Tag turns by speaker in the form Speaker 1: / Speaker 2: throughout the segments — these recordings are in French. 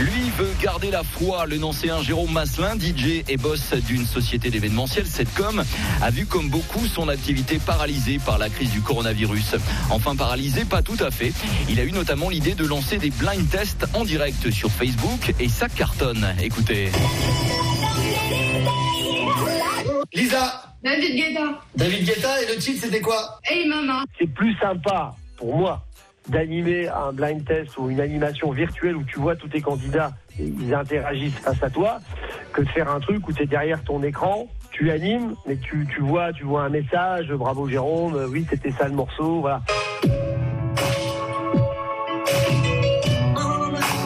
Speaker 1: Lui veut garder la foi. Le Nancéen Jérôme Masselin, DJ et boss d'une société d'événementiel, Setcom, a vu comme beaucoup son activité paralysée par la crise du coronavirus. Enfin paralysée, pas tout à fait. Il a eu notamment l'idée de lancer des blind tests en direct sur Facebook et ça cartonne. Écoutez.
Speaker 2: Lisa,
Speaker 3: David Guetta.
Speaker 2: David Guetta et le titre c'était quoi?
Speaker 3: Hey maman.
Speaker 4: c'est plus sympa pour moi d'animer un blind test ou une animation virtuelle où tu vois tous tes candidats et ils interagissent face à toi que de faire un truc où tu es derrière ton écran, tu animes, mais tu, tu vois tu vois un message, bravo Jérôme, euh, oui c'était ça le morceau, voilà.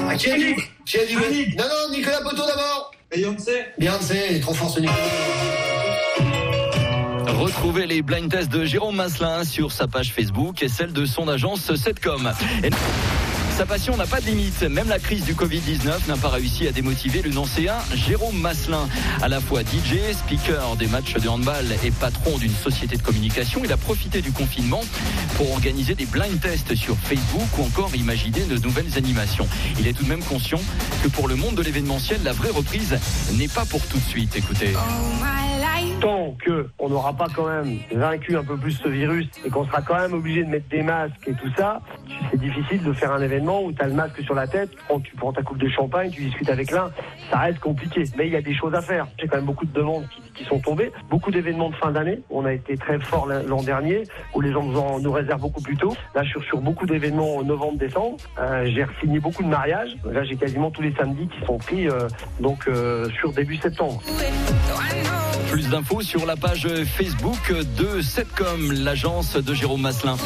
Speaker 2: Ah, Qui a dit Qui a dit Non, non, Nicolas Boto d'abord
Speaker 5: Beyoncé
Speaker 2: Beyoncé, il est trop fort ce Nicolas.
Speaker 1: Retrouvez les blind tests de Jérôme Masselin sur sa page Facebook et celle de son agence Setcom. Et sa passion n'a pas de limite. Même la crise du Covid-19 n'a pas réussi à démotiver le Nancéen Jérôme Masselin. À la fois DJ, speaker des matchs de handball et patron d'une société de communication, il a profité du confinement pour organiser des blind tests sur Facebook ou encore imaginer de nouvelles animations. Il est tout de même conscient que pour le monde de l'événementiel, la vraie reprise n'est pas pour tout de suite. Écoutez.
Speaker 4: Tant que on n'aura pas quand même vaincu un peu plus ce virus et qu'on sera quand même obligé de mettre des masques et tout ça, c'est difficile de faire un événement où tu as le masque sur la tête, tu prends, tu prends ta coupe de champagne, tu discutes avec l'un, ça reste compliqué. Mais il y a des choses à faire. J'ai quand même beaucoup de demandes qui, sont tombées, beaucoup d'événements de fin d'année. On a été très fort l'an dernier, où les gens nous, en- nous réservent beaucoup plus tôt. Là, je suis sur beaucoup d'événements en novembre-décembre. Euh, j'ai signé beaucoup de mariages. Là, j'ai quasiment tous les samedis qui sont pris, euh, donc euh, sur début septembre.
Speaker 1: Plus d'infos sur la page Facebook de Setcom, l'agence de Jérôme Masselin.